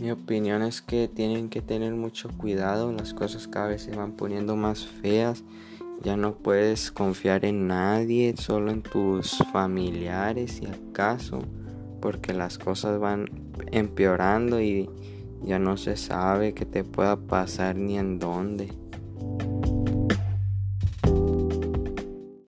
Mi opinión es que tienen que tener mucho cuidado, las cosas cada vez se van poniendo más feas, ya no puedes confiar en nadie, solo en tus familiares si acaso, porque las cosas van empeorando y ya no se sabe qué te pueda pasar ni en dónde.